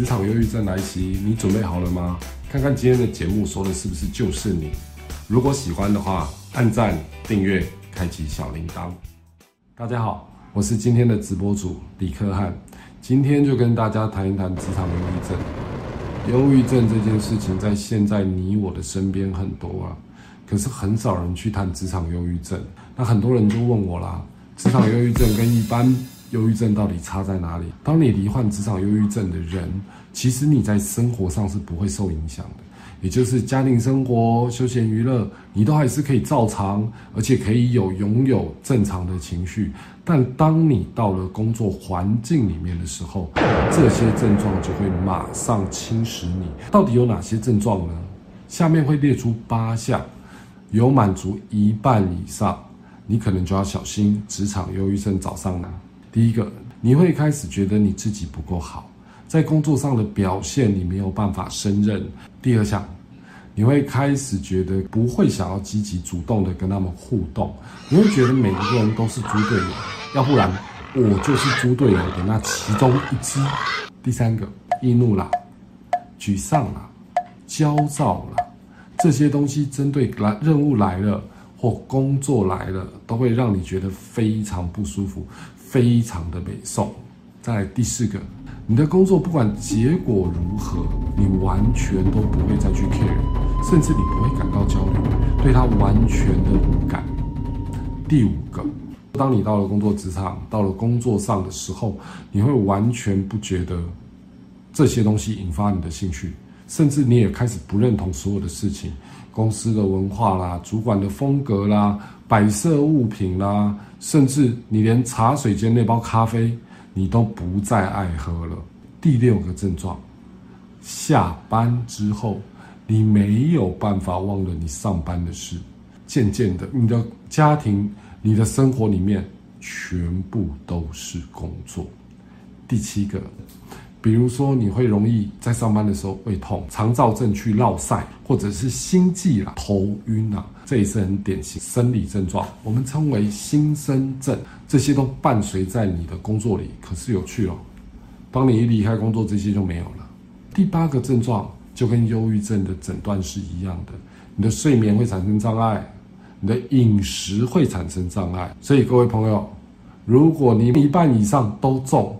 职场忧郁症来袭，你准备好了吗？看看今天的节目说的是不是就是你？如果喜欢的话，按赞、订阅、开启小铃铛。大家好，我是今天的直播主李克汉，今天就跟大家谈一谈职场忧郁症。忧郁症这件事情在现在你我的身边很多啊，可是很少人去谈职场忧郁症。那很多人就问我啦，职场忧郁症跟一般忧郁症到底差在哪里？当你罹患职场忧郁症的人，其实你在生活上是不会受影响的，也就是家庭生活、休闲娱乐，你都还是可以照常，而且可以有拥有正常的情绪。但当你到了工作环境里面的时候，这些症状就会马上侵蚀你。到底有哪些症状呢？下面会列出八项，有满足一半以上，你可能就要小心职场忧郁症找上来。第一个，你会开始觉得你自己不够好，在工作上的表现你没有办法胜任。第二项，你会开始觉得不会想要积极主动的跟他们互动，你会觉得每一个人都是猪队友，要不然我就是猪队友的那其中一只。第三个，易怒啦，沮丧啦，焦躁啦，这些东西针对来任务来了或工作来了，都会让你觉得非常不舒服。非常的美颂。再第四个，你的工作不管结果如何，你完全都不会再去 care，甚至你不会感到焦虑，对他完全的无感。第五个，当你到了工作职场，到了工作上的时候，你会完全不觉得这些东西引发你的兴趣，甚至你也开始不认同所有的事情，公司的文化啦，主管的风格啦。摆设物品啦，甚至你连茶水间那包咖啡，你都不再爱喝了。第六个症状，下班之后，你没有办法忘了你上班的事。渐渐的，你的家庭、你的生活里面，全部都是工作。第七个。比如说，你会容易在上班的时候胃痛、肠燥症去落晒，或者是心悸啦、头晕啊，这也是很典型生理症状，我们称为心身症。这些都伴随在你的工作里。可是有趣哦，当你一离开工作，这些就没有了。第八个症状就跟忧郁症的诊断是一样的，你的睡眠会产生障碍，你的饮食会产生障碍。所以各位朋友，如果你一半以上都中。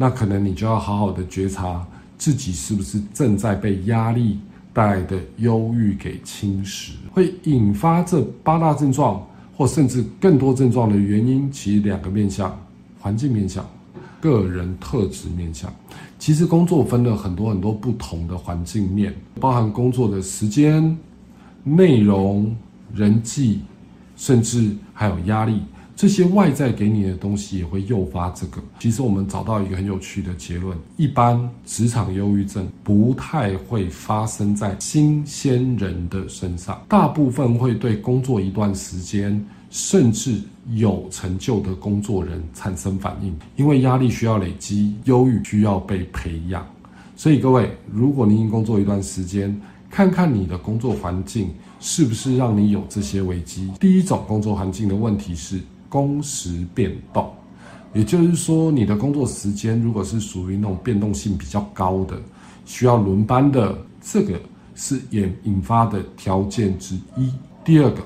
那可能你就要好好的觉察自己是不是正在被压力带来的忧郁给侵蚀，会引发这八大症状或甚至更多症状的原因，其两个面向：环境面向、个人特质面向。其实工作分了很多很多不同的环境面，包含工作的时间、内容、人际，甚至还有压力。这些外在给你的东西也会诱发这个。其实我们找到一个很有趣的结论：一般职场忧郁症不太会发生在新鲜人的身上，大部分会对工作一段时间甚至有成就的工作人产生反应。因为压力需要累积，忧郁需要被培养。所以各位，如果您工作一段时间，看看你的工作环境是不是让你有这些危机。第一种工作环境的问题是。工时变动，也就是说，你的工作时间如果是属于那种变动性比较高的，需要轮班的，这个是引引发的条件之一。第二个，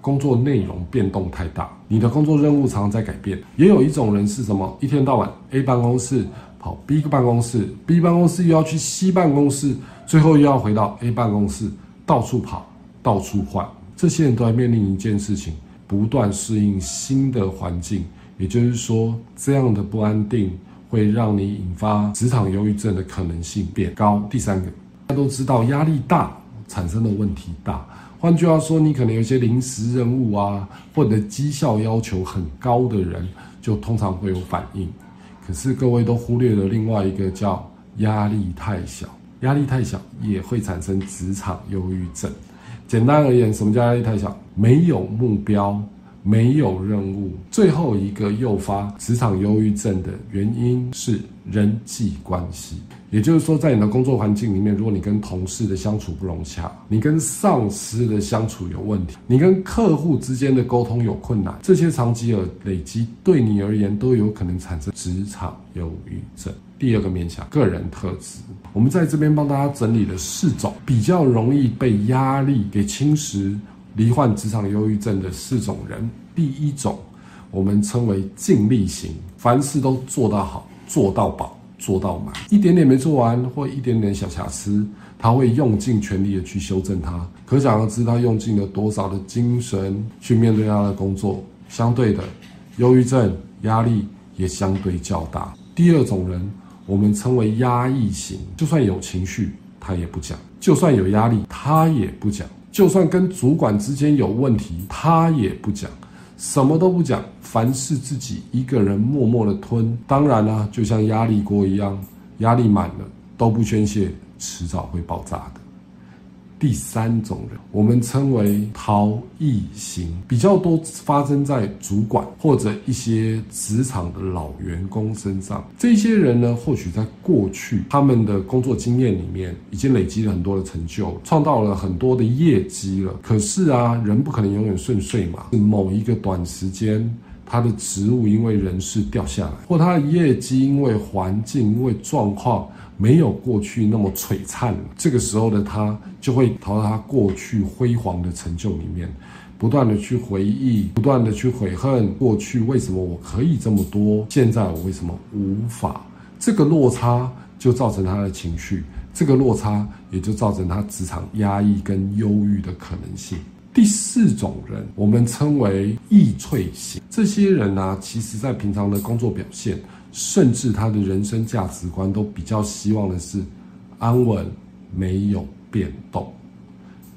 工作内容变动太大，你的工作任务常常在改变。也有一种人是什么？一天到晚 A 办公室跑 B 个办公室，B 办公室又要去 C 办公室，最后又要回到 A 办公室，到处跑，到处换。这些人都在面临一件事情。不断适应新的环境，也就是说，这样的不安定会让你引发职场忧郁症的可能性变高。第三个，大家都知道压力大产生的问题大。换句话说，你可能有些临时任务啊，或者绩效要求很高的人，就通常会有反应。可是各位都忽略了另外一个叫压力太小，压力太小也会产生职场忧郁症。简单而言，什么叫压力太小？没有目标，没有任务。最后一个诱发职场忧郁症的原因是人际关系，也就是说，在你的工作环境里面，如果你跟同事的相处不融洽，你跟上司的相处有问题，你跟客户之间的沟通有困难，这些长期而累积，对你而言都有可能产生职场忧郁症。第二个面向个人特质，我们在这边帮大家整理了四种比较容易被压力给侵蚀。罹患职场忧郁症的四种人，第一种我们称为尽力型，凡事都做到好，做到饱，做到满，一点点没做完或一点点小瑕疵，他会用尽全力的去修正它。可想而知，他用尽了多少的精神去面对他的工作。相对的，忧郁症压力也相对较大。第二种人，我们称为压抑型，就算有情绪，他也不讲；就算有压力，他也不讲。就算跟主管之间有问题，他也不讲，什么都不讲，凡事自己一个人默默的吞。当然啦，就像压力锅一样，压力满了都不宣泄，迟早会爆炸的。第三种人，我们称为逃逸型，比较多发生在主管或者一些职场的老员工身上。这些人呢，或许在过去他们的工作经验里面，已经累积了很多的成就，创造了很多的业绩了。可是啊，人不可能永远顺遂嘛。某一个短时间，他的职务因为人事掉下来，或他的业绩因为环境、因为状况。没有过去那么璀璨，这个时候的他就会逃到他过去辉煌的成就里面，不断的去回忆，不断的去悔恨过去为什么我可以这么多，现在我为什么无法？这个落差就造成他的情绪，这个落差也就造成他职场压抑跟忧郁的可能性。第四种人，我们称为易脆型，这些人呢，其实在平常的工作表现。甚至他的人生价值观都比较希望的是安稳，没有变动。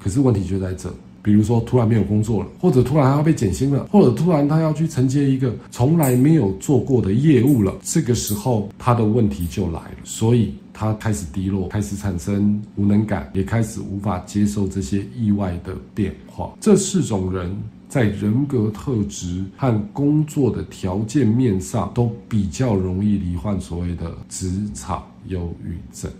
可是问题就在这，比如说突然没有工作了，或者突然要被减薪了，或者突然他要去承接一个从来没有做过的业务了，这个时候他的问题就来了，所以他开始低落，开始产生无能感，也开始无法接受这些意外的变化。这四种人。在人格特质和工作的条件面上，都比较容易罹患所谓的职场忧郁症。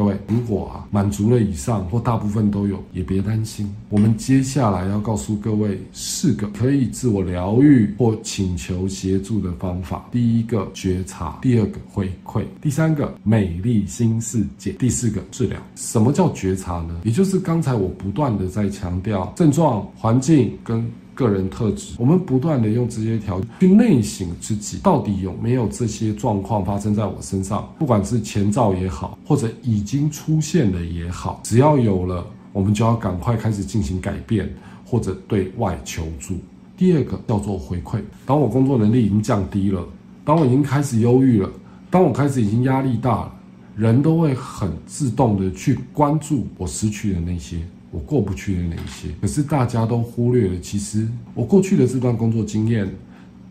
各位，如果啊满足了以上或大部分都有，也别担心。我们接下来要告诉各位四个可以自我疗愈或请求协助的方法：第一个觉察，第二个回馈，第三个美丽新世界，第四个治疗。什么叫觉察呢？也就是刚才我不断的在强调症状、环境跟。个人特质，我们不断的用这些条件去内省自己，到底有没有这些状况发生在我身上？不管是前兆也好，或者已经出现了也好，只要有了，我们就要赶快开始进行改变，或者对外求助。第二个叫做回馈，当我工作能力已经降低了，当我已经开始忧郁了，当我开始已经压力大了，人都会很自动的去关注我失去的那些。我过不去的那些，可是大家都忽略了。其实我过去的这段工作经验，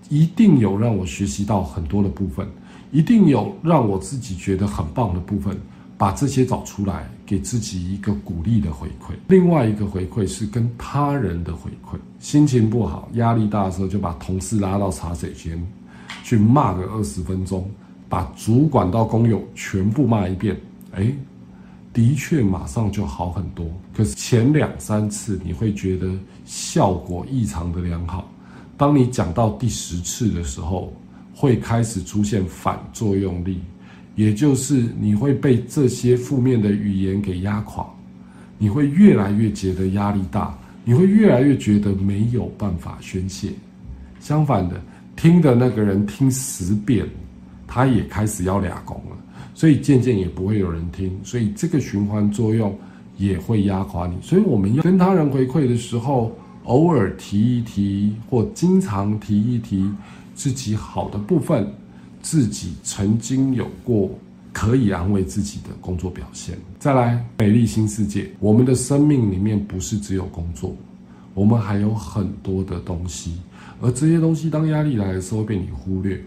一定有让我学习到很多的部分，一定有让我自己觉得很棒的部分。把这些找出来，给自己一个鼓励的回馈。另外一个回馈是跟他人的回馈。心情不好、压力大的时候，就把同事拉到茶水间，去骂个二十分钟，把主管到工友全部骂一遍。哎。的确，马上就好很多。可是前两三次你会觉得效果异常的良好，当你讲到第十次的时候，会开始出现反作用力，也就是你会被这些负面的语言给压垮，你会越来越觉得压力大，你会越来越觉得没有办法宣泄。相反的，听的那个人听十遍，他也开始要俩功了。所以渐渐也不会有人听，所以这个循环作用也会压垮你。所以我们要跟他人回馈的时候，偶尔提一提，或经常提一提自己好的部分，自己曾经有过可以安慰自己的工作表现。再来，美丽新世界，我们的生命里面不是只有工作，我们还有很多的东西，而这些东西当压力来的时候被你忽略。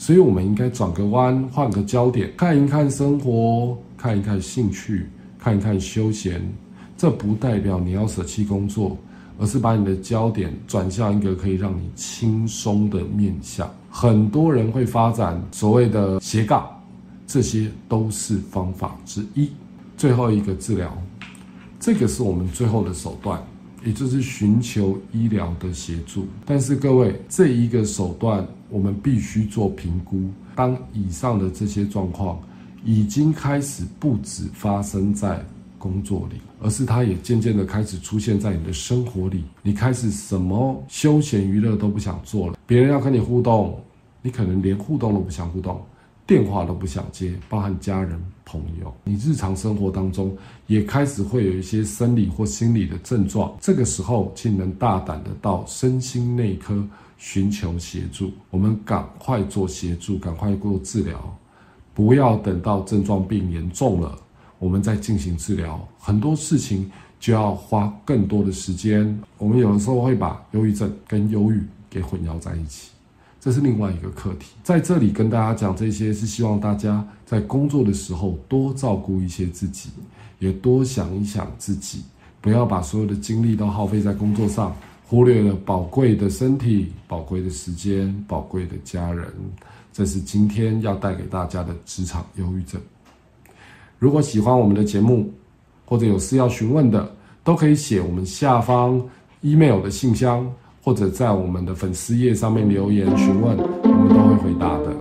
所以，我们应该转个弯，换个焦点，看一看生活，看一看兴趣，看一看休闲。这不代表你要舍弃工作，而是把你的焦点转向一个可以让你轻松的面向。很多人会发展所谓的斜杠，这些都是方法之一。最后一个治疗，这个是我们最后的手段。也就是寻求医疗的协助，但是各位，这一个手段我们必须做评估。当以上的这些状况已经开始不止发生在工作里，而是它也渐渐的开始出现在你的生活里，你开始什么休闲娱乐都不想做了，别人要跟你互动，你可能连互动都不想互动。电话都不想接，包含家人朋友，你日常生活当中也开始会有一些生理或心理的症状。这个时候，请能大胆的到身心内科寻求协助，我们赶快做协助，赶快做治疗，不要等到症状病严重了，我们再进行治疗。很多事情就要花更多的时间。我们有的时候会把忧郁症跟忧郁给混淆在一起。这是另外一个课题，在这里跟大家讲这些，是希望大家在工作的时候多照顾一些自己，也多想一想自己，不要把所有的精力都耗费在工作上，忽略了宝贵的身体、宝贵的时间、宝贵的家人。这是今天要带给大家的职场忧郁症。如果喜欢我们的节目，或者有事要询问的，都可以写我们下方 email 的信箱。或者在我们的粉丝页上面留言询问，我们都会回答的。